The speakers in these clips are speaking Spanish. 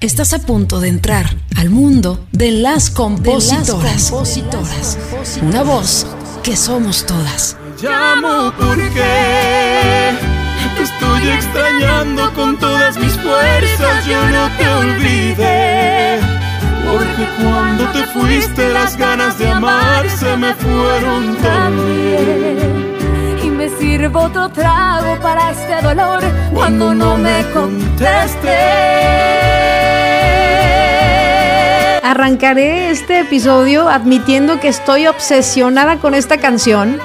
Estás a punto de entrar al mundo de las compositoras. Una voz que somos todas. llamo porque te estoy extrañando con todas mis fuerzas. Yo no te olvidé. Porque cuando te fuiste las ganas de amar se me fueron también. Sirvo otro trago para este dolor cuando no me contestes. Arrancaré este episodio admitiendo que estoy obsesionada con esta canción,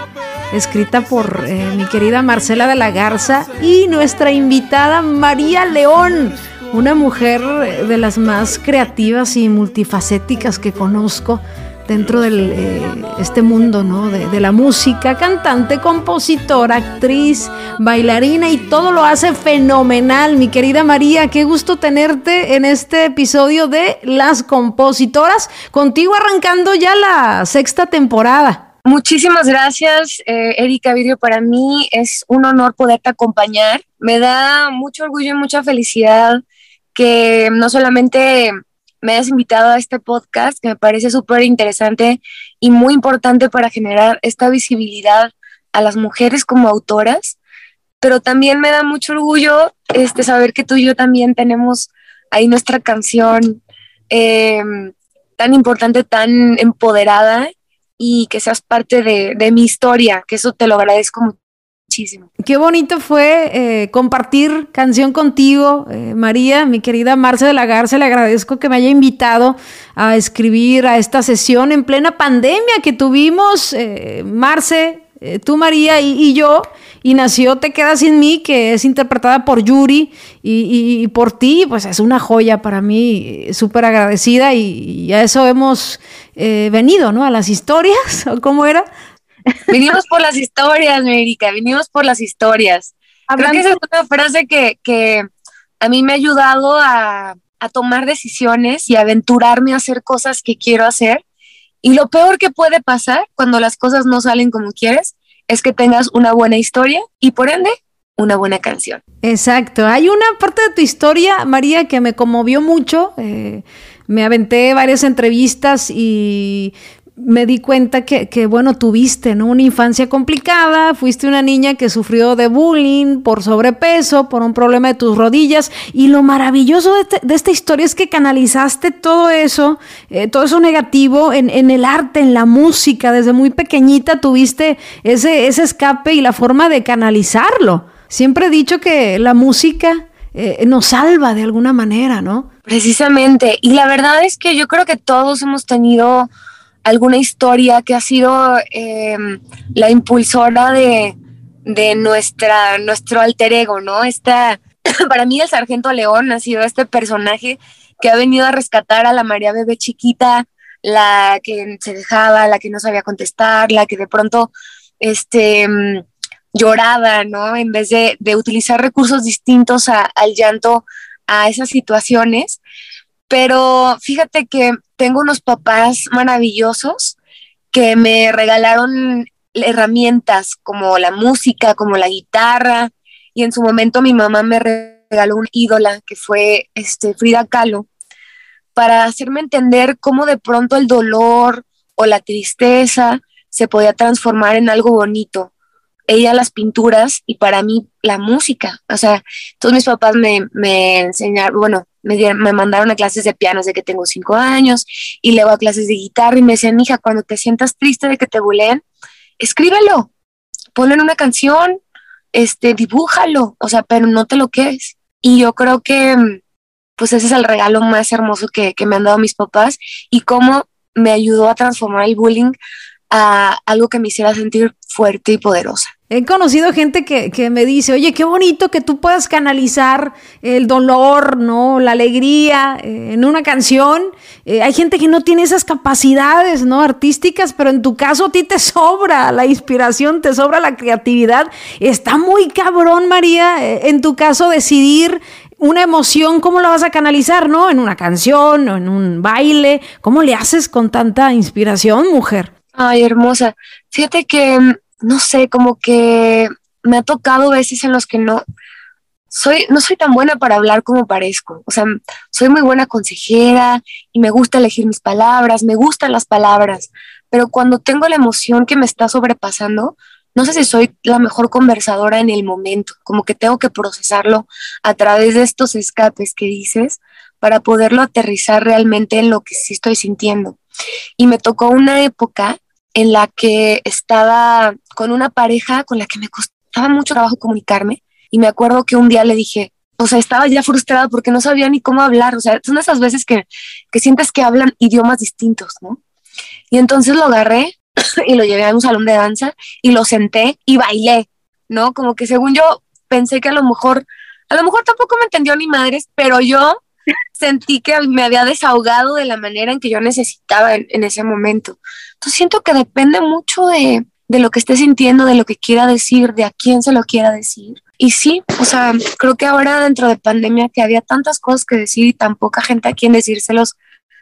escrita por eh, mi querida Marcela de la Garza y nuestra invitada María León, una mujer de las más creativas y multifacéticas que conozco dentro de este mundo ¿no? de, de, la música, cantante, compositora, actriz, bailarina y todo lo hace fenomenal. Mi querida María, qué gusto tenerte en este episodio de Las Compositoras, contigo arrancando ya la sexta temporada. Muchísimas gracias, eh, Erika Vidrio. Para mí es un honor poderte acompañar. Me da mucho orgullo y mucha felicidad que no solamente me hayas invitado a este podcast, que me parece súper interesante y muy importante para generar esta visibilidad a las mujeres como autoras, pero también me da mucho orgullo este, saber que tú y yo también tenemos ahí nuestra canción eh, tan importante, tan empoderada y que seas parte de, de mi historia, que eso te lo agradezco mucho muchísimo. Qué bonito fue eh, compartir canción contigo, eh, María, mi querida Marce de la Garza. Le agradezco que me haya invitado a escribir a esta sesión en plena pandemia que tuvimos, eh, Marce, tú, María, y, yo. Y nació Te Quedas Sin Mí, que es interpretada por Yuri. Y por ti, pues es una joya para mí, súper agradecida. Y, a eso hemos venido, ¿no? A las historias, ¿o cómo era? Vinimos por las historias, América, vinimos por las historias. Hablando... Creo que esa es una frase que, que a mí me ha ayudado a, a, tomar decisiones y aventurarme a hacer cosas que quiero hacer. Y lo peor que puede pasar cuando las cosas no salen como quieres es que tengas una buena historia y por ende una buena canción. Exacto. Hay una parte de tu historia, María, que me conmovió mucho. Eh, me aventé varias entrevistas y me di cuenta que, que, bueno, tuviste, ¿no? Una infancia complicada, fuiste una niña que sufrió de bullying por sobrepeso, por un problema de tus rodillas, y lo maravilloso de, este, de esta historia es que canalizaste todo eso, eh, todo eso negativo en, en, el arte, en la música, desde muy pequeñita tuviste ese, ese escape y la forma de canalizarlo. Siempre he dicho que la música eh, nos salva de alguna manera, ¿no? Precisamente, y la verdad es que yo creo que todos hemos tenido alguna historia que ha sido eh, la impulsora de, de, nuestra, nuestro alter ego, ¿no? Esta, para mí el Sargento León ha sido este personaje que ha venido a rescatar a la María Bebé chiquita, la que se dejaba, la que no sabía contestar, la que de pronto este, lloraba, ¿no? En vez de, utilizar recursos distintos al llanto a esas situaciones. Pero fíjate que tengo unos papás maravillosos que me regalaron herramientas como la música, como la guitarra, y en su momento mi mamá me regaló una ídola que fue este, Frida Kahlo, para hacerme entender cómo de pronto el dolor o la tristeza se podía transformar en algo bonito. Ella las pinturas y para mí la música. O sea, todos mis papás me, me enseñaron, bueno, me, dieron, me mandaron a clases de piano desde que tengo cinco años y luego a clases de guitarra y me decían, hija, cuando te sientas triste de que te buleen, escríbelo, ponlo en una canción, este, dibújalo, o sea, pero no te lo quedes. Y yo creo que, pues ese es el regalo más hermoso que, que me han dado mis papás y cómo me ayudó a transformar el bullying a algo que me hiciera sentir fuerte y poderosa. He conocido gente que, que, me dice, oye, qué bonito que tú puedas canalizar el dolor, ¿no? La alegría eh, en una canción. Eh, hay gente que no tiene esas capacidades, ¿no? Artísticas, pero en tu caso a ti te sobra la inspiración, te sobra la creatividad. Está muy cabrón, María, eh, en tu caso decidir una emoción, ¿cómo la vas a canalizar, no? En una canción o en un baile. ¿Cómo le haces con tanta inspiración, mujer? Ay, hermosa. Fíjate que, no sé, como que me ha tocado veces en los que no, soy, no soy tan buena para hablar como parezco. O sea, soy muy buena consejera y me gusta elegir mis palabras, me gustan las palabras, pero cuando tengo la emoción que me está sobrepasando, no sé si soy la mejor conversadora en el momento, como que tengo que procesarlo a través de estos escapes que dices para poderlo aterrizar realmente en lo que sí estoy sintiendo. Y me tocó una época en la que estaba con una pareja con la que me costaba mucho trabajo comunicarme y me acuerdo que un día le dije, o sea, estaba ya frustrada porque no sabía ni cómo hablar, o sea, son esas veces que, que sientes que hablan idiomas distintos, ¿no? Y entonces lo agarré y lo llevé a un salón de danza y lo senté y bailé, ¿no? Como que según yo pensé que a lo mejor, a lo mejor tampoco me entendió ni madres, pero yo sentí que me había desahogado de la manera en que yo necesitaba en, en ese momento. Entonces siento que depende mucho de, de lo que esté sintiendo, de lo que quiera decir, de a quién se lo quiera decir. Y sí, o sea, creo que ahora dentro de pandemia que había tantas cosas que decir y tan poca gente a quien decírselos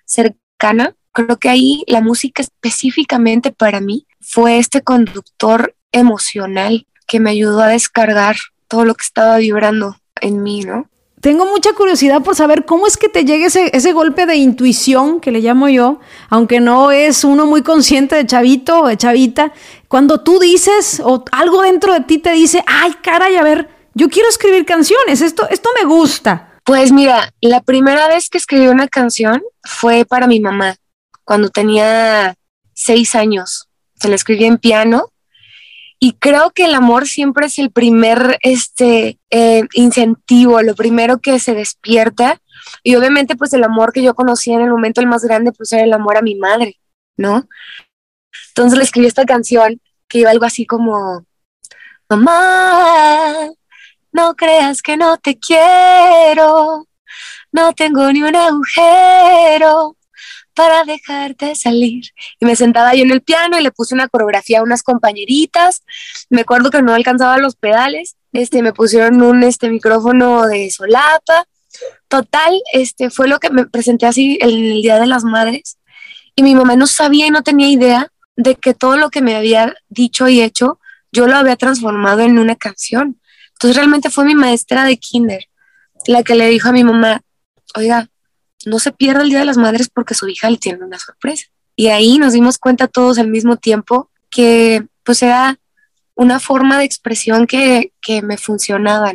cercana, creo que ahí la música específicamente para mí fue este conductor emocional que me ayudó a descargar todo lo que estaba vibrando en mí, ¿no? Tengo mucha curiosidad por saber cómo es que te llega ese, ese, golpe de intuición, que le llamo yo, aunque no es uno muy consciente de chavito o de chavita, cuando tú dices o algo dentro de ti te dice, ay, caray, a ver, yo quiero escribir canciones, esto, esto me gusta. Pues mira, la primera vez que escribí una canción fue para mi mamá, cuando tenía seis años. Se la escribí en piano y creo que el amor siempre es el primer este, eh, incentivo, lo primero que se despierta. Y obviamente pues el amor que yo conocía en el momento el más grande pues era el amor a mi madre, ¿no? Entonces le escribí esta canción que iba algo así como, mamá, no creas que no te quiero, no tengo ni un agujero para dejarte salir. Y me sentaba yo en el piano y le puse una coreografía a unas compañeritas. Me acuerdo que no alcanzaba los pedales. Este, me pusieron un este, micrófono de solapa. Total, este, fue lo que me presenté así el Día de las Madres. Y mi mamá no sabía y no tenía idea de que todo lo que me había dicho y hecho, yo lo había transformado en una canción. Entonces realmente fue mi maestra de kinder la que le dijo a mi mamá, oiga, no se pierda el Día de las Madres porque su hija le tiene una sorpresa. Y ahí nos dimos cuenta todos al mismo tiempo que pues era una forma de expresión que, que me funcionaba.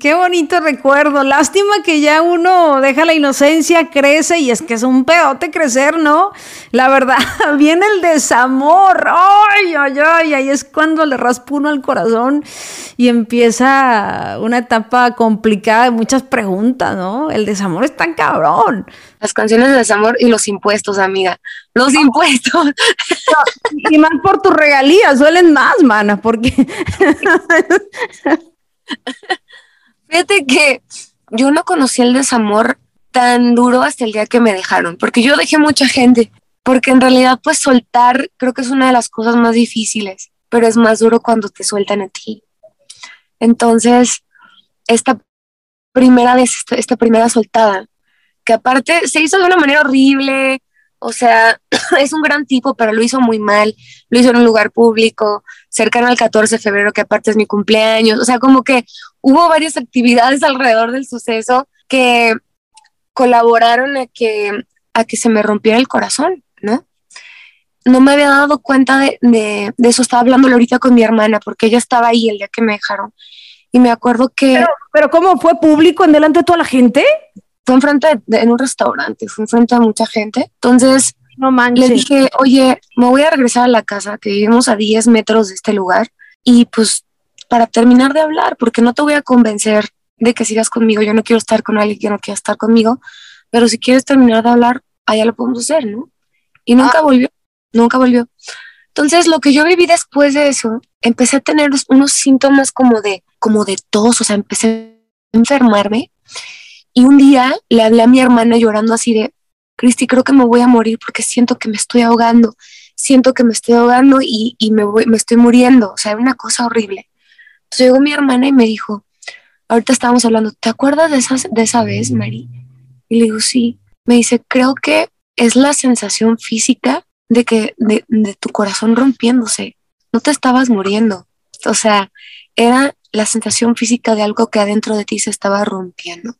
Qué bonito recuerdo. Lástima que ya uno deja la inocencia, crece y es que es un peote crecer, ¿no? La verdad, viene el desamor. Ay, ay, ay, ahí es cuando le raspa uno al corazón y empieza una etapa complicada de muchas preguntas, ¿no? El desamor es tan cabrón. Las canciones de desamor y los impuestos, amiga. Los impuestos. y más por tus regalías, suelen más, mana, porque. Fíjate que yo no conocí el desamor tan duro hasta el día que me dejaron, porque yo dejé mucha gente, porque en realidad pues soltar creo que es una de las cosas más difíciles, pero es más duro cuando te sueltan a ti. Entonces, esta primera vez, esta, primera soltada, que aparte se hizo de una manera horrible, o sea, es un gran tipo, pero lo hizo muy mal. Lo hizo en un lugar público, cercano al 14 de febrero, que aparte es mi cumpleaños. O sea, como que hubo varias actividades alrededor del suceso que colaboraron a que, a que se me rompiera el corazón, ¿no? No me había dado cuenta de, de, eso. Estaba hablando ahorita con mi hermana, porque ella estaba ahí el día que me dejaron. Y me acuerdo que... Pero, pero ¿cómo fue público en delante de toda la gente? fue enfrente de, en un restaurante, fue enfrente de mucha gente. Entonces no le dije, oye, me voy a regresar a la casa, que vivimos a 10 metros de este lugar, y pues para terminar de hablar, porque no te voy a convencer de que sigas conmigo, yo no quiero estar con alguien que no quiera estar conmigo, pero si quieres terminar de hablar, allá lo podemos hacer, ¿no? Y nunca ah. volvió, nunca volvió. Entonces, lo que yo viví después de eso, empecé a tener unos síntomas como de, como de tos, o sea, empecé a enfermarme y un día le hablé a mi hermana llorando así de, Cristi, creo que me voy a morir porque siento que me estoy ahogando, siento que me estoy ahogando y, y me, voy, me estoy muriendo. O sea, era una cosa horrible. Entonces llegó mi hermana y me dijo, ahorita estábamos hablando, ¿te acuerdas de, de esa vez, Mari? Y le digo, sí. Me dice, creo que es la sensación física de que de, de tu corazón rompiéndose. No te estabas muriendo. O sea, era la sensación física de algo que adentro de ti se estaba rompiendo.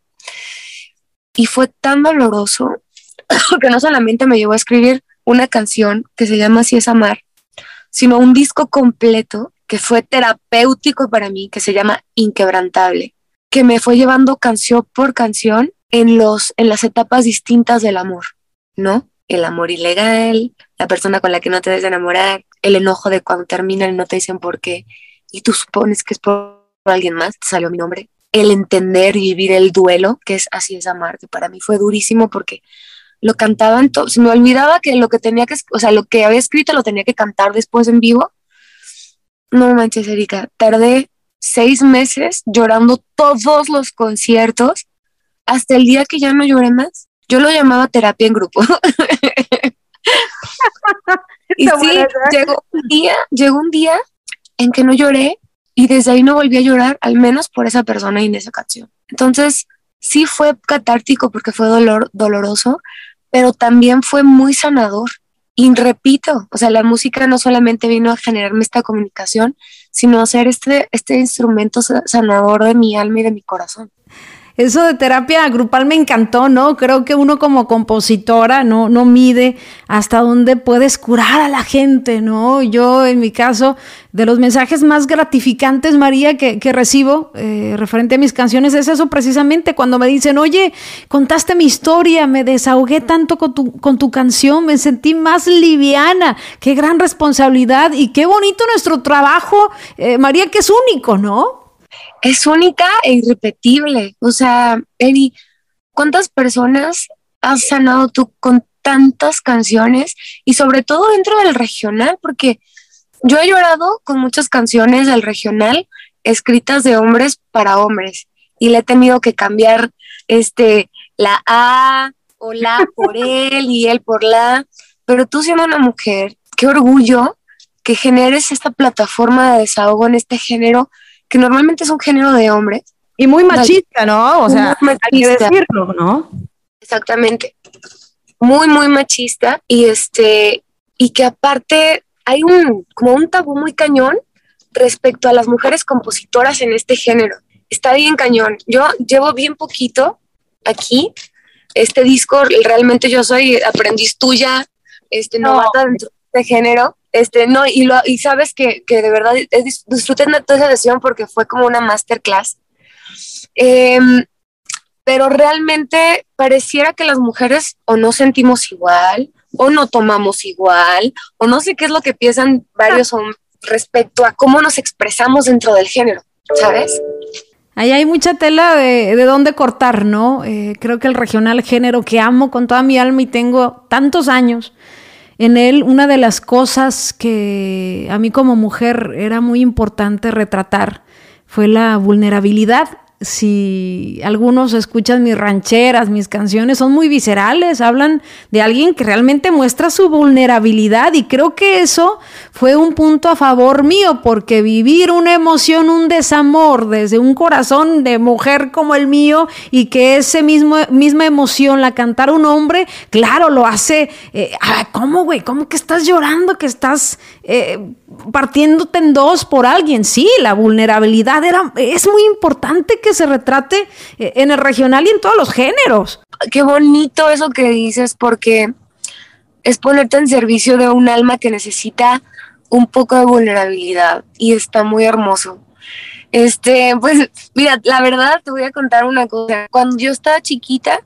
Y fue tan doloroso que no solamente me llevó a escribir una canción que se llama Así es amar, sino un disco completo que fue terapéutico para mí, que se llama Inquebrantable, que me fue llevando canción por canción en, los, en las etapas distintas del amor, ¿no? El amor ilegal, la persona con la que no te debes enamorar, el enojo de cuando terminan y no te dicen por qué, y tú supones que es por alguien más, te salió mi nombre, el entender y vivir el duelo, que es así es amar, que para mí fue durísimo porque lo cantaban todo, se me olvidaba que lo que tenía que, o sea, lo que había escrito lo tenía que cantar después en vivo. No manches, Erika, tardé seis meses llorando todos los conciertos hasta el día que ya no lloré más. Yo lo llamaba terapia en grupo. y sí, llegó un día, llegó un día en que no lloré y desde ahí no volví a llorar, al menos por esa persona y en esa canción. Entonces, sí fue catártico porque fue dolor, doloroso, pero también fue muy sanador. Y repito, o sea, la música no solamente vino a generarme esta comunicación, sino a ser este, este instrumento sanador de mi alma y de mi corazón. Eso de terapia grupal me encantó, ¿no? Creo que uno como compositora no, no mide hasta dónde puedes curar a la gente, ¿no? Yo, en mi caso, de los mensajes más gratificantes, María, que, recibo eh, referente a mis canciones, es eso precisamente, cuando me dicen, oye, contaste mi historia, me desahogué tanto con tu, con tu canción, me sentí más liviana, qué gran responsabilidad y qué bonito nuestro trabajo, eh, María, que es único, ¿no? Es única e irrepetible. O sea, Eri, ¿cuántas personas has sanado tú con tantas canciones y sobre todo dentro del regional? Porque yo he llorado con muchas canciones del regional escritas de hombres para hombres y le he tenido que cambiar este la A o la por él y él por la, pero tú siendo una mujer, qué orgullo que generes esta plataforma de desahogo en este género que normalmente es un género de hombres. Y muy machista, ¿no? O sea, hay que decirlo, ¿no? Exactamente. Muy, muy machista. Y este, y que aparte hay un, como un tabú muy cañón respecto a las mujeres compositoras en este género. Está bien cañón. Yo llevo bien poquito aquí. Este disco, realmente yo soy aprendiz tuya, este, novata dentro de este género. Este, no, y, lo, y sabes que, que de verdad disfruté de toda esa sesión porque fue como una masterclass. Em, pero realmente pareciera que las mujeres o no sentimos igual, o no tomamos igual, o no sé qué es lo que piensan varios hombres respecto a cómo nos expresamos dentro del género, ¿sabes? Ahí hay mucha tela de, de dónde cortar, ¿no? Eh, creo que el regional género que amo con toda mi alma y tengo tantos años en él una de las cosas que a mí como mujer era muy importante retratar fue la vulnerabilidad si algunos escuchan mis rancheras, mis canciones, son muy viscerales, hablan de alguien que realmente muestra su vulnerabilidad y creo que eso fue un punto a favor mío, porque vivir una emoción, un desamor desde un corazón de mujer como el mío y que mismo, misma emoción la cantara un hombre, claro, lo hace, eh, ah, ¿cómo güey? ¿Cómo que estás llorando? Que estás eh, partiéndote en dos por alguien. Sí, la vulnerabilidad era, es muy importante se retrate eh, en el regional y en todos los géneros. Qué bonito eso que dices, porque es ponerte en servicio de un alma que necesita un poco de vulnerabilidad y está muy hermoso. Este, pues, mira, la verdad te voy a contar una cosa. Cuando yo estaba chiquita,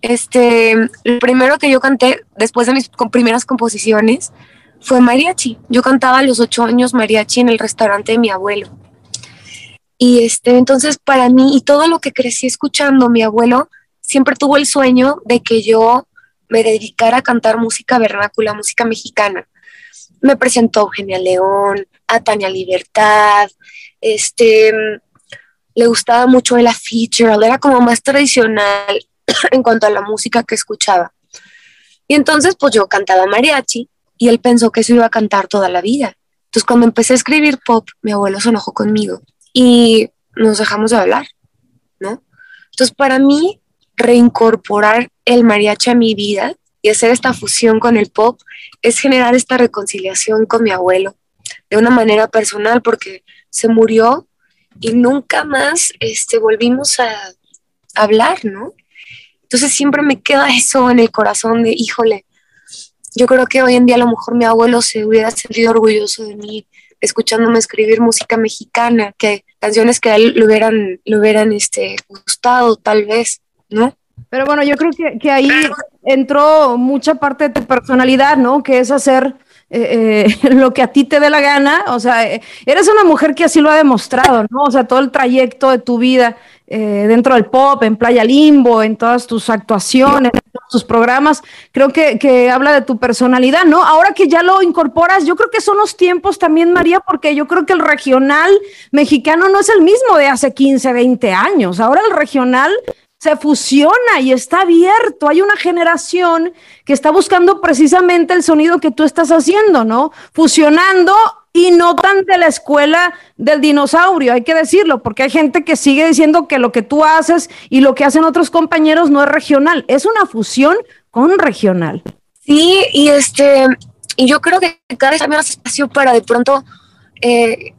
este, lo primero que yo canté después de mis primeras composiciones fue mariachi. Yo cantaba a los ocho años mariachi en el restaurante de mi abuelo. Y este, entonces para mí y todo lo que crecí escuchando, mi abuelo siempre tuvo el sueño de que yo me dedicara a cantar música vernácula, música mexicana. Me presentó a Eugenia León, a Tania Libertad, este, le gustaba mucho el Fitzgerald, era como más tradicional en cuanto a la música que escuchaba. Y entonces pues yo cantaba mariachi y él pensó que eso iba a cantar toda la vida. Entonces cuando empecé a escribir pop, mi abuelo se enojó conmigo y nos dejamos de hablar, ¿no? Entonces para mí, reincorporar el mariachi a mi vida y hacer esta fusión con el pop es generar esta reconciliación con mi abuelo de una manera personal porque se murió y nunca más este, volvimos a hablar, ¿no? Entonces siempre me queda eso en el corazón de, híjole, yo creo que hoy en día a lo mejor mi abuelo se hubiera sentido orgulloso de mí escuchándome escribir música mexicana, que canciones que a él le hubieran, le hubieran este, gustado tal vez, ¿no? Pero bueno, yo creo que, que ahí entró mucha parte de tu personalidad, ¿no? Que es hacer eh, eh, lo que a ti te dé la gana. O sea, eh, eres una mujer que así lo ha demostrado, ¿no? O sea, todo el trayecto de tu vida dentro del pop, en Playa Limbo, en todas tus actuaciones, tus programas, creo que, que, habla de tu personalidad, ¿no? Ahora que ya lo incorporas, yo creo que son los tiempos también, María, porque yo creo que el regional mexicano no es el mismo de hace 15, 20 años. Ahora el regional se fusiona y está abierto. Hay una generación que está buscando precisamente el sonido que tú estás haciendo, ¿no? Fusionando y no tan de la escuela del dinosaurio, hay que decirlo, porque hay gente que sigue diciendo que lo que tú haces y lo que hacen otros compañeros no es regional, es una fusión con regional. Sí, y este, y yo creo que cada vez hay más espacio para de pronto eh,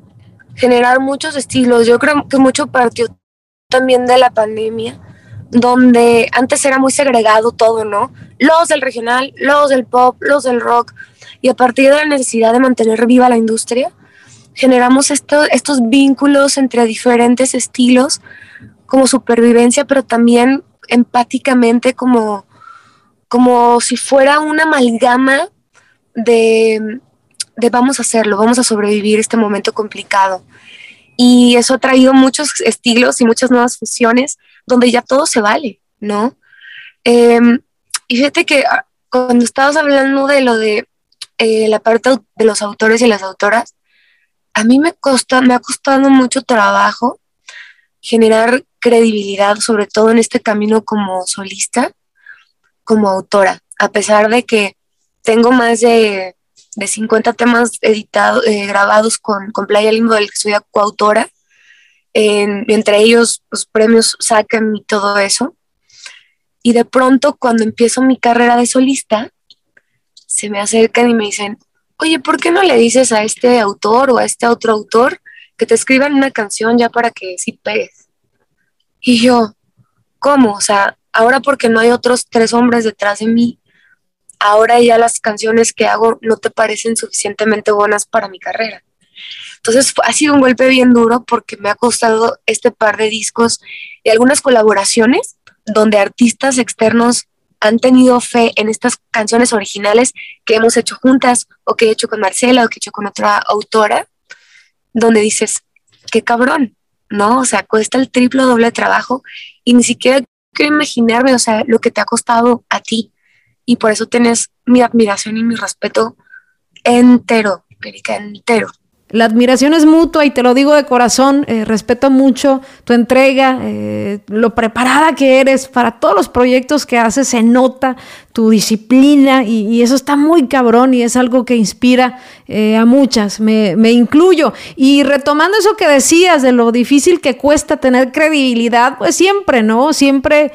generar muchos estilos. Yo creo que mucho partió también de la pandemia donde antes era muy segregado todo, ¿no? Los del regional, los del pop, los del rock, y a partir de la necesidad de mantener viva la industria, generamos estos vínculos entre diferentes estilos como supervivencia, pero también empáticamente como, como si fuera una amalgama de, de vamos a hacerlo, vamos a sobrevivir este momento complicado. Y eso ha traído muchos estilos y muchas nuevas fusiones donde ya todo se vale, ¿no? Em, y fíjate que ah, cuando estabas hablando de lo de eh, la parte de los autores y las autoras, a mí me, costa, me ha costado mucho trabajo generar credibilidad, sobre todo en este camino como solista, como autora, a pesar de que tengo más de, de 50 temas editados, eh, grabados con, con Playa Limbo, del que soy coautora, entre ellos los premios sacan y todo eso. Y de pronto cuando empiezo mi carrera de solista, se me acercan y me dicen, oye, ¿por qué no le dices a este autor o a este otro autor que te escriban una canción ya para que sí pegues? Y yo, ¿cómo? O sea, ahora porque no hay otros tres hombres detrás de mí, ahora ya las canciones que hago no te parecen suficientemente buenas para mi carrera. Entonces ha sido un golpe bien duro porque me ha costado este par de discos y algunas colaboraciones donde artistas externos han tenido fe en estas canciones originales que hemos hecho juntas o que he hecho con Marcela o que he hecho con otra autora, donde dices, qué cabrón, ¿no? O sea, cuesta el triple doble de trabajo y ni siquiera quiero imaginarme, o sea, lo que te ha costado a ti. Y por eso tienes mi admiración y mi respeto entero, Erika, entero. La admiración es mutua y te lo digo de corazón, eh, respeto mucho tu entrega, eh, lo preparada que eres para todos los proyectos que haces, se nota tu disciplina y, eso está muy cabrón y es algo que inspira eh, a muchas, me, me, incluyo. Y retomando eso que decías de lo difícil que cuesta tener credibilidad, pues siempre, ¿no? Siempre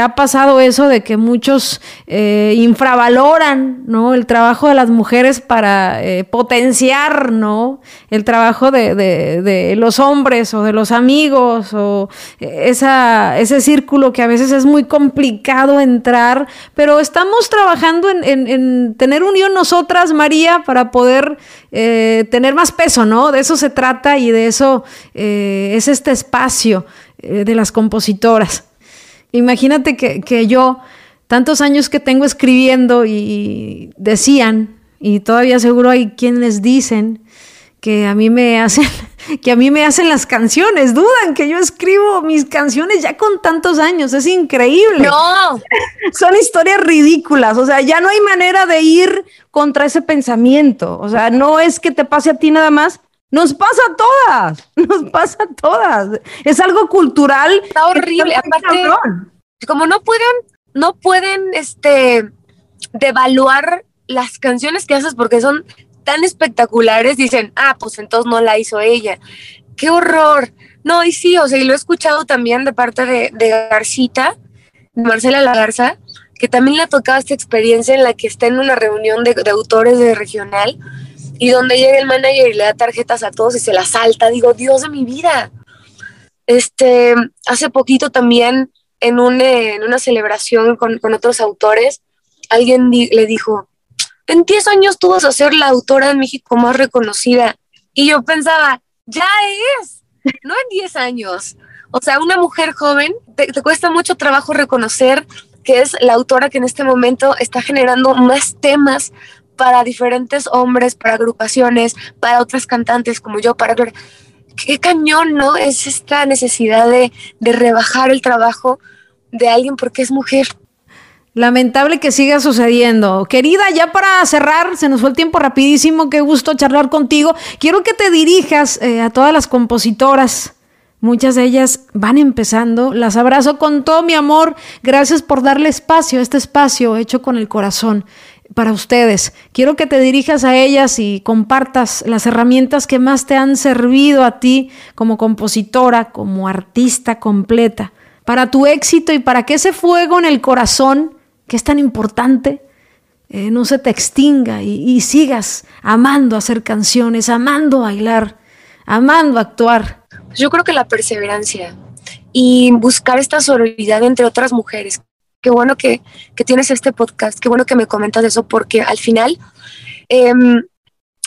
ha pasado eso de que muchos infravaloran, ¿no? El trabajo de las mujeres para potenciar, ¿no? El trabajo de, los hombres o de los amigos o esa, ese círculo que a veces es muy complicado entrar, pero estamos trabajando en, tener unión nosotras, María, para poder eh, tener más peso, ¿no? De eso se trata y de eso eh, es este espacio eh, de las compositoras. Imagínate que, que yo, tantos años que tengo escribiendo y decían, y todavía seguro hay quienes dicen, que a mí me hacen que a mí me hacen las canciones, dudan que yo escribo mis canciones ya con tantos años, es increíble. No. Son historias ridículas, o sea, ya no hay manera de ir contra ese pensamiento, o sea, no es que te pase a ti nada más, nos pasa a todas, nos pasa a todas. Es algo cultural. Está horrible, aparte como no pueden no pueden este devaluar las canciones que haces porque son tan espectaculares, dicen, ah, pues entonces no la hizo ella. ¡Qué horror! No, y sí, o sea, y lo he escuchado también de parte de, Garcita, Marcela Lagarza, que también le ha tocado esta experiencia en la que está en una reunión de, autores de regional y donde llega el manager y le da tarjetas a todos y se las salta, digo, Dios de mi vida. Este, hace poquito también en, en una celebración con, con otros autores, alguien le dijo, en 10 años tú vas a ser la autora en México más reconocida. Y yo pensaba, ya es, no en 10 años. O sea, una mujer joven, te, te, cuesta mucho trabajo reconocer que es la autora que en este momento está generando más temas para diferentes hombres, para agrupaciones, para otras cantantes como yo, para... Qué cañón, ¿no? Es esta necesidad de, de rebajar el trabajo de alguien porque es mujer. Lamentable que siga sucediendo. Querida, ya para cerrar, se nos fue el tiempo rapidísimo, qué gusto charlar contigo. Quiero que te dirijas eh, a todas las compositoras. Muchas de ellas van empezando. Las abrazo con todo mi amor. Gracias por darle espacio, este espacio hecho con el corazón para ustedes. Quiero que te dirijas a ellas y compartas las herramientas que más te han servido a ti como compositora, como artista completa, para tu éxito y para que ese fuego en el corazón que es tan importante, eh, no se te extinga y, sigas amando hacer canciones, amando bailar, amando actuar. Yo creo que la perseverancia y buscar esta sororidad entre otras mujeres. Qué bueno que, que tienes este podcast, qué bueno que me comentas eso, porque al final, eh,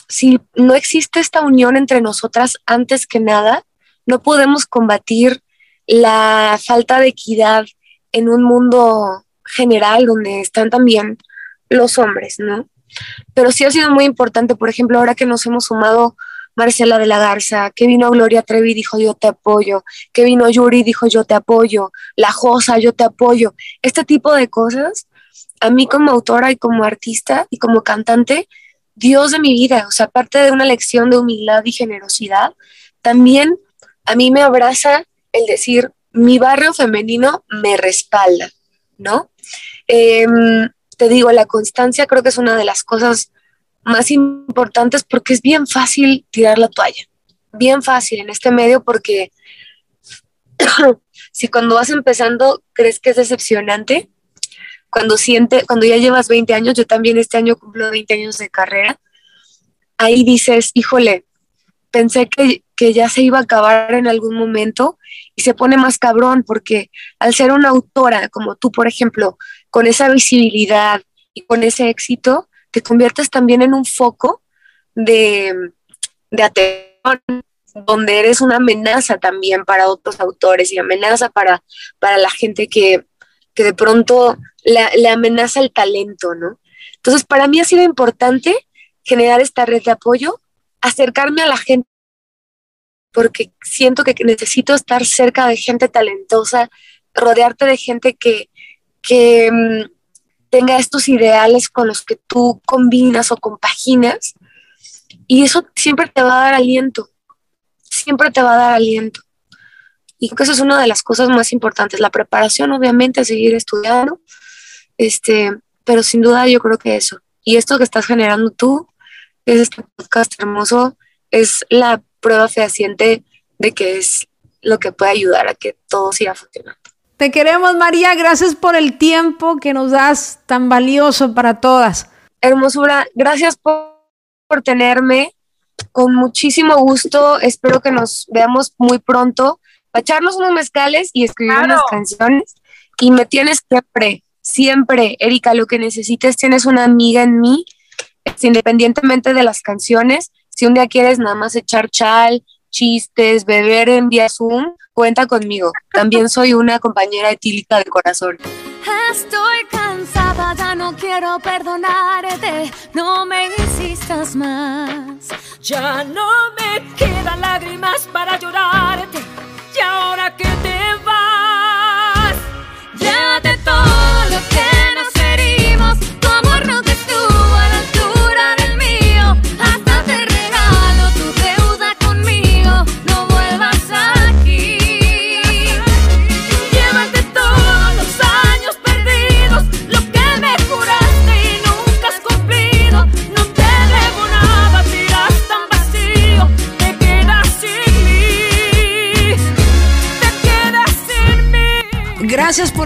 si no existe esta unión entre nosotras antes que nada, no podemos combatir la falta de equidad en un mundo general donde están también los hombres, ¿no? Pero sí ha sido muy importante, por ejemplo, ahora que nos hemos sumado Marcela de la Garza, que vino Gloria Trevi dijo yo te apoyo, que vino Yuri dijo yo te apoyo, La Josa yo te apoyo, este tipo de cosas, a mí como autora y como artista y como cantante, Dios de mi vida, o sea, aparte de una lección de humildad y generosidad, también a mí me abraza el decir, mi barrio femenino me respalda, ¿no? Eh, te digo, la constancia creo que es una de las cosas más importantes porque es bien fácil tirar la toalla, bien fácil en este medio porque si cuando vas empezando crees que es decepcionante, cuando siente, cuando ya llevas 20 años, yo también este año cumplo 20 años de carrera, ahí dices, híjole, pensé que, que ya se iba a acabar en algún momento y se pone más cabrón porque al ser una autora como tú, por ejemplo, con esa visibilidad y con ese éxito, te conviertes también en un foco de, de atención, donde eres una amenaza también para otros autores y amenaza para, para la gente que, que de pronto le, le amenaza el talento, ¿no? Entonces, para mí ha sido importante generar esta red de apoyo, acercarme a la gente porque siento que necesito estar cerca de gente talentosa, rodearte de gente que, que um, tenga estos ideales con los que tú combinas o compaginas. Y eso siempre te va a dar aliento, siempre te va a dar aliento. Y creo que eso es una de las cosas más importantes, la preparación, obviamente, seguir estudiando, este, pero sin duda yo creo que eso. Y esto que estás generando tú, es este podcast hermoso, es la prueba fehaciente de que es lo que puede ayudar a que todo siga funcionando. Te queremos, María. Gracias por el tiempo que nos das tan valioso para todas. Hermosura, gracias por, por tenerme. Con muchísimo gusto. Espero que nos veamos muy pronto para echarnos unos mezcales y escribir claro. unas canciones. Y me tienes siempre, siempre, Erika, lo que necesites, tienes una amiga en mí, independientemente de las canciones. Si un día quieres nada más echar chal, chistes, beber en vía Zoom, cuenta conmigo. También soy una compañera etílica de corazón. Estoy cansada, ya no quiero perdonarte, no me insistas más. Ya no me quedan lágrimas para llorarte, y ahora que te vas, ya de todo lo que